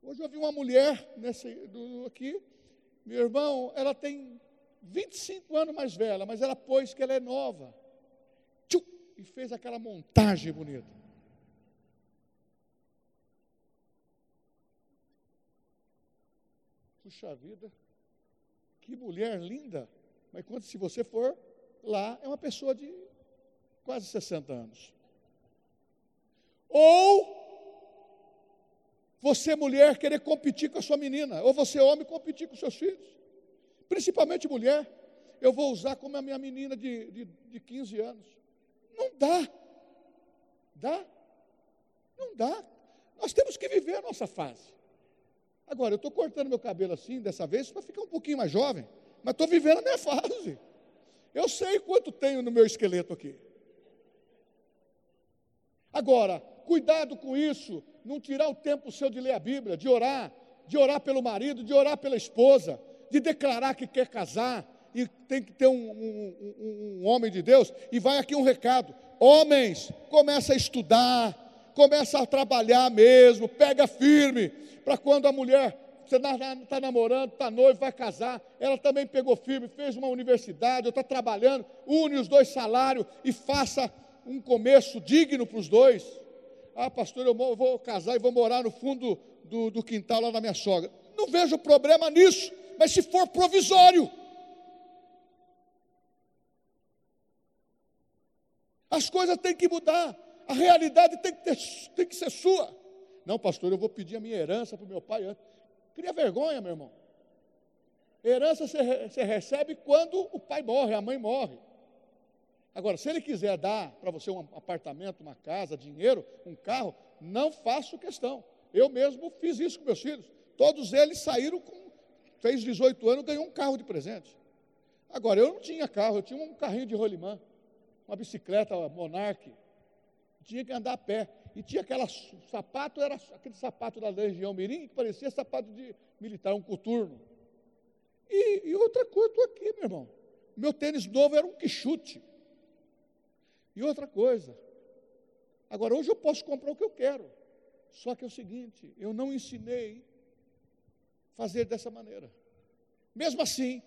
Hoje eu vi uma mulher nesse, do, aqui, meu irmão, ela tem 25 anos mais velha, mas ela pôs que ela é nova. Tchum, e fez aquela montagem bonita. Puxa vida, que mulher linda. Mas quando se você for lá, é uma pessoa de quase 60 anos. Ou você, mulher, querer competir com a sua menina, ou você, homem, competir com seus filhos, principalmente mulher. Eu vou usar como a minha menina de, de, de 15 anos. Não dá. Dá? Não dá. Nós temos que viver a nossa fase. Agora, eu estou cortando meu cabelo assim, dessa vez, para ficar um pouquinho mais jovem, mas estou vivendo a minha fase. Eu sei quanto tenho no meu esqueleto aqui. Agora, cuidado com isso, não tirar o tempo seu de ler a Bíblia, de orar, de orar pelo marido, de orar pela esposa, de declarar que quer casar, e tem que ter um, um, um, um homem de Deus. E vai aqui um recado: homens, começa a estudar, começa a trabalhar mesmo, pega firme, para quando a mulher você está namorando, está noivo, vai casar. Ela também pegou firme, fez uma universidade, ou está trabalhando, une os dois salários e faça um começo digno para os dois. Ah, pastor, eu vou casar e vou morar no fundo do, do quintal lá da minha sogra. Não vejo problema nisso, mas se for provisório. As coisas têm que mudar, a realidade tem que, ter, tem que ser sua. Não, pastor, eu vou pedir a minha herança para o meu pai antes. Cria vergonha, meu irmão. Herança você, você recebe quando o pai morre, a mãe morre. Agora, se ele quiser dar para você um apartamento, uma casa, dinheiro, um carro, não faço questão. Eu mesmo fiz isso com meus filhos. Todos eles saíram com, fez 18 anos, ganhou um carro de presente. Agora, eu não tinha carro, eu tinha um carrinho de rolimã, uma bicicleta Monarch. Tinha que andar a pé. E tinha aquela sapato, era aquele sapato da Legião Mirim, que parecia sapato de militar, um coturno. E, e outra coisa, estou aqui, meu irmão. Meu tênis novo era um quichute. E outra coisa, agora hoje eu posso comprar o que eu quero, só que é o seguinte, eu não ensinei fazer dessa maneira. Mesmo assim,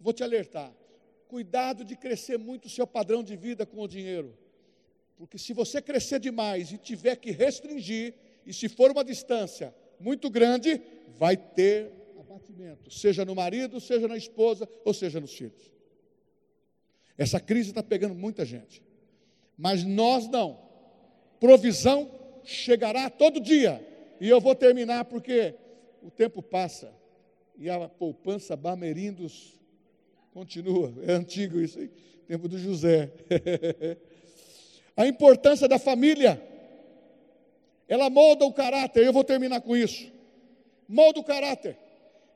vou te alertar, cuidado de crescer muito o seu padrão de vida com o dinheiro, porque se você crescer demais e tiver que restringir, e se for uma distância muito grande, vai ter abatimento, seja no marido, seja na esposa, ou seja nos filhos. Essa crise está pegando muita gente mas nós não. Provisão chegará todo dia. E eu vou terminar porque o tempo passa e a poupança Bamerindos continua. É antigo isso aí, tempo do José. a importância da família. Ela molda o caráter. Eu vou terminar com isso. Molda o caráter.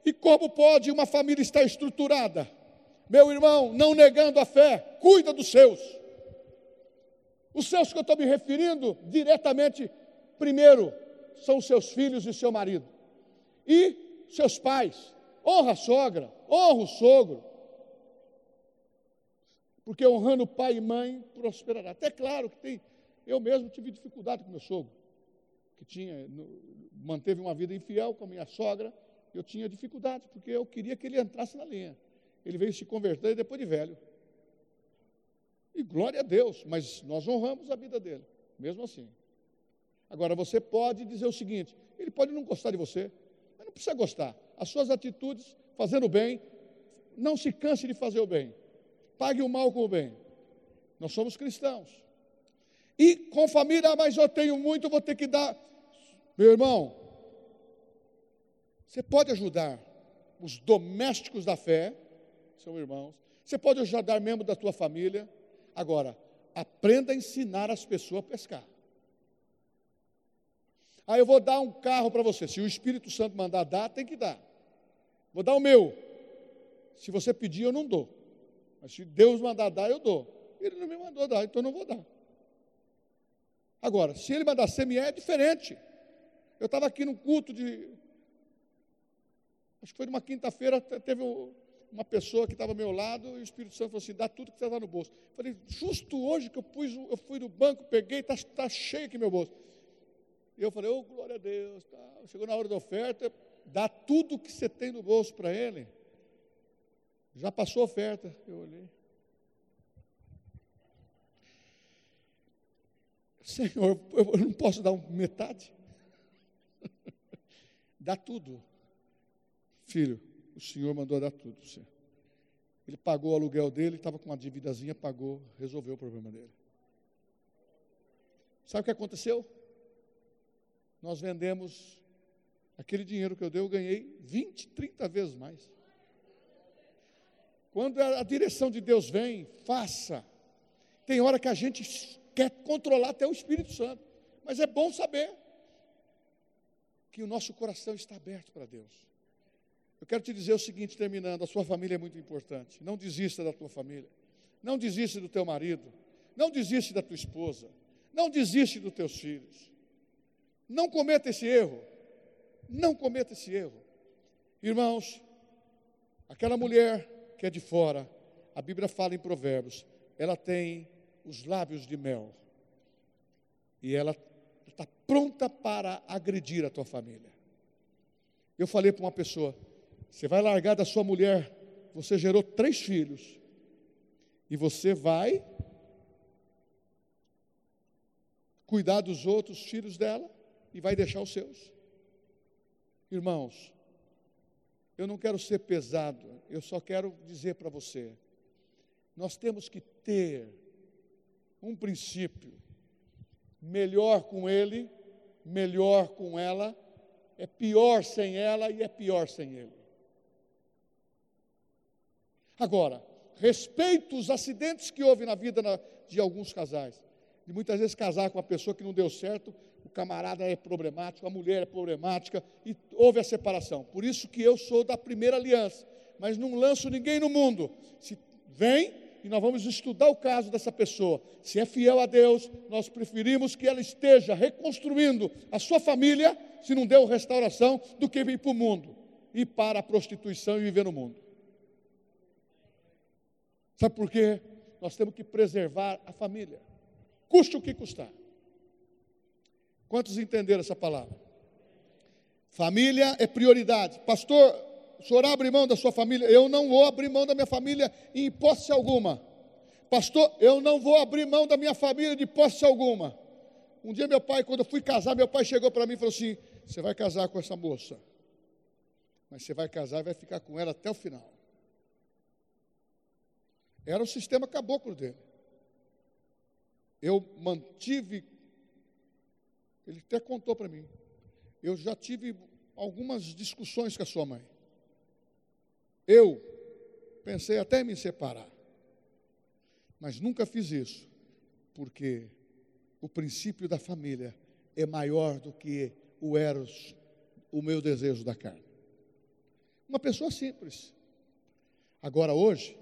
E como pode uma família estar estruturada? Meu irmão, não negando a fé, cuida dos seus. Os seus que eu estou me referindo diretamente, primeiro, são seus filhos e seu marido. E seus pais. Honra a sogra, honra o sogro. Porque honrando pai e mãe prosperará. Até claro que tem. Eu mesmo tive dificuldade com meu sogro, que tinha, manteve uma vida infiel com a minha sogra. Eu tinha dificuldade, porque eu queria que ele entrasse na linha. Ele veio se converter depois de velho. E glória a Deus, mas nós honramos a vida dele, mesmo assim. Agora, você pode dizer o seguinte: ele pode não gostar de você, mas não precisa gostar. As suas atitudes, fazendo o bem, não se canse de fazer o bem. Pague o mal com o bem. Nós somos cristãos. E com família, ah, mas eu tenho muito, vou ter que dar. Meu irmão, você pode ajudar os domésticos da fé, são irmãos. Você pode ajudar membros da tua família. Agora, aprenda a ensinar as pessoas a pescar. Ah, eu vou dar um carro para você. Se o Espírito Santo mandar dar, tem que dar. Vou dar o meu. Se você pedir, eu não dou. Mas se Deus mandar dar, eu dou. Ele não me mandou dar, então eu não vou dar. Agora, se ele mandar semear, é diferente. Eu estava aqui num culto de. Acho que foi numa quinta-feira, teve uma pessoa que estava ao meu lado e o Espírito Santo falou assim: dá tudo que você está no bolso. Eu falei, justo hoje que eu, pus, eu fui no banco, peguei, está tá cheio aqui meu bolso. E eu falei, oh, glória a Deus. Tá. Chegou na hora da oferta, dá tudo que você tem no bolso para ele. Já passou a oferta. Eu olhei. Senhor, eu não posso dar metade? dá tudo. Filho, o Senhor mandou dar tudo. Senhor. Ele pagou o aluguel dele, estava com uma dívidazinha, pagou, resolveu o problema dele. Sabe o que aconteceu? Nós vendemos aquele dinheiro que eu dei, eu ganhei 20, 30 vezes mais. Quando a direção de Deus vem, faça. Tem hora que a gente quer controlar até o Espírito Santo, mas é bom saber que o nosso coração está aberto para Deus. Eu quero te dizer o seguinte, terminando: a sua família é muito importante. Não desista da tua família. Não desista do teu marido. Não desista da tua esposa. Não desiste dos teus filhos. Não cometa esse erro. Não cometa esse erro. Irmãos, aquela mulher que é de fora, a Bíblia fala em Provérbios, ela tem os lábios de mel. E ela está pronta para agredir a tua família. Eu falei para uma pessoa: você vai largar da sua mulher, você gerou três filhos, e você vai cuidar dos outros filhos dela e vai deixar os seus. Irmãos, eu não quero ser pesado, eu só quero dizer para você: nós temos que ter um princípio melhor com ele, melhor com ela, é pior sem ela e é pior sem ele. Agora, respeito os acidentes que houve na vida de alguns casais. De muitas vezes casar com uma pessoa que não deu certo, o camarada é problemático, a mulher é problemática e houve a separação. Por isso que eu sou da primeira aliança, mas não lanço ninguém no mundo. Se vem, e nós vamos estudar o caso dessa pessoa. Se é fiel a Deus, nós preferimos que ela esteja reconstruindo a sua família, se não deu restauração, do que vir para o mundo e para a prostituição e viver no mundo. Sabe por quê? Nós temos que preservar a família, custe o que custar. Quantos entenderam essa palavra? Família é prioridade. Pastor, o senhor abre mão da sua família? Eu não vou abrir mão da minha família em hipótese alguma. Pastor, eu não vou abrir mão da minha família de hipótese alguma. Um dia meu pai, quando eu fui casar, meu pai chegou para mim e falou assim: Você vai casar com essa moça, mas você vai casar e vai ficar com ela até o final. Era o sistema caboclo dele. Eu mantive, ele até contou para mim, eu já tive algumas discussões com a sua mãe. Eu pensei até em me separar, mas nunca fiz isso, porque o princípio da família é maior do que o eros, o meu desejo da carne. Uma pessoa simples. Agora hoje,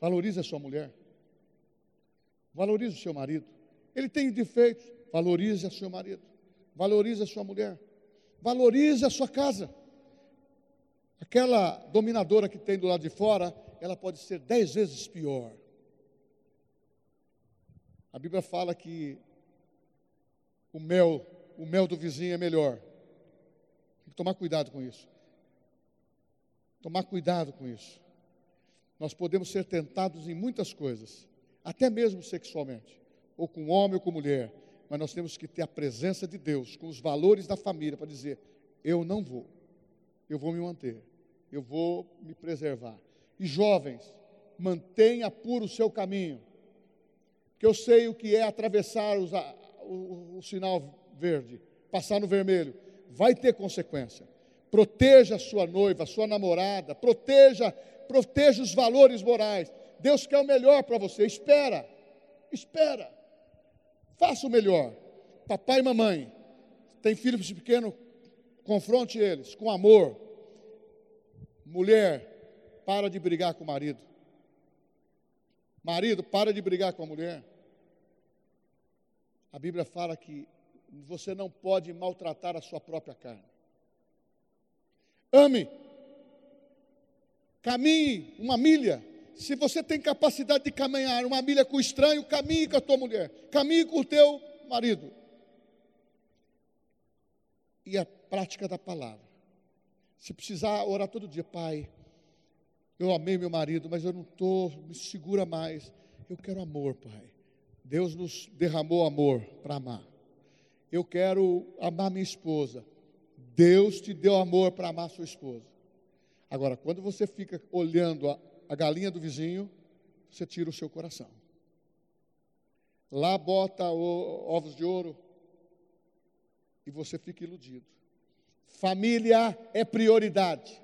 valorize a sua mulher, valorize o seu marido. Ele tem defeitos, valorize o seu marido, valorize a sua mulher, valorize a sua casa. Aquela dominadora que tem do lado de fora, ela pode ser dez vezes pior. A Bíblia fala que o mel, o mel do vizinho é melhor. Tem que tomar cuidado com isso. Tomar cuidado com isso. Nós podemos ser tentados em muitas coisas, até mesmo sexualmente, ou com homem ou com mulher, mas nós temos que ter a presença de Deus, com os valores da família, para dizer: eu não vou eu vou me manter, eu vou me preservar. E jovens, mantenha puro o seu caminho, porque eu sei o que é atravessar os, o, o sinal verde, passar no vermelho, vai ter consequência. Proteja a sua noiva, a sua namorada, proteja, proteja os valores morais. Deus quer o melhor para você. Espera, espera. Faça o melhor. Papai e mamãe, tem filhos pequenos, confronte eles com amor. Mulher, para de brigar com o marido. Marido, para de brigar com a mulher. A Bíblia fala que você não pode maltratar a sua própria carne. Ame. Caminhe uma milha. Se você tem capacidade de caminhar uma milha com o estranho, caminhe com a tua mulher. Caminhe com o teu marido. E a prática da palavra. Se precisar orar todo dia, Pai, eu amei meu marido, mas eu não estou, me segura mais. Eu quero amor, Pai. Deus nos derramou amor para amar. Eu quero amar minha esposa. Deus te deu amor para amar sua esposa. Agora, quando você fica olhando a, a galinha do vizinho, você tira o seu coração. Lá bota o, ovos de ouro e você fica iludido. Família é prioridade.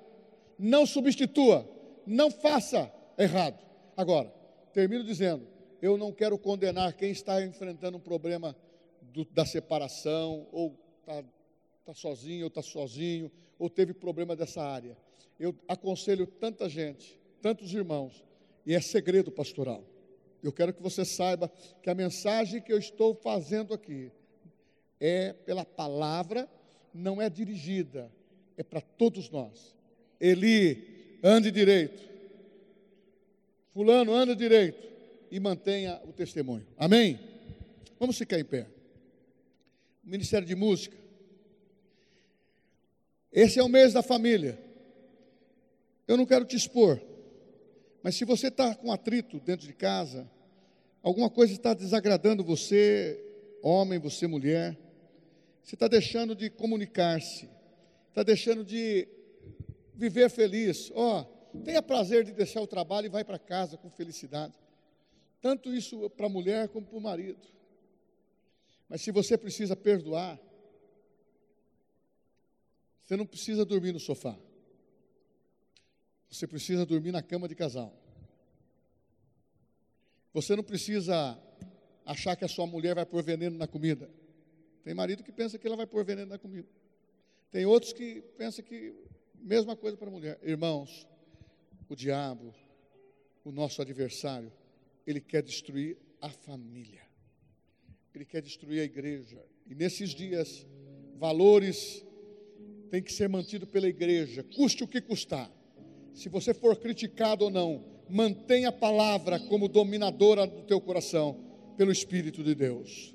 Não substitua, não faça errado. Agora, termino dizendo: eu não quero condenar quem está enfrentando um problema do, da separação, ou está tá sozinho, ou está sozinho, ou teve problema dessa área. Eu aconselho tanta gente, tantos irmãos, e é segredo pastoral. Eu quero que você saiba que a mensagem que eu estou fazendo aqui é pela palavra, não é dirigida, é para todos nós. Eli, ande direito. Fulano, ande direito. E mantenha o testemunho. Amém? Vamos ficar em pé. Ministério de Música. Esse é o mês da família. Eu não quero te expor, mas se você está com atrito dentro de casa, alguma coisa está desagradando você, homem, você, mulher, você está deixando de comunicar-se, está deixando de viver feliz. Ó, oh, tenha prazer de deixar o trabalho e vai para casa com felicidade. Tanto isso para a mulher como para o marido. Mas se você precisa perdoar, você não precisa dormir no sofá. Você precisa dormir na cama de casal. Você não precisa achar que a sua mulher vai pôr veneno na comida. Tem marido que pensa que ela vai pôr veneno na comida. Tem outros que pensam que mesma coisa para a mulher. Irmãos, o diabo, o nosso adversário, ele quer destruir a família. Ele quer destruir a igreja. E nesses dias, valores têm que ser mantidos pela igreja, custe o que custar. Se você for criticado ou não, mantenha a palavra como dominadora do teu coração pelo Espírito de Deus.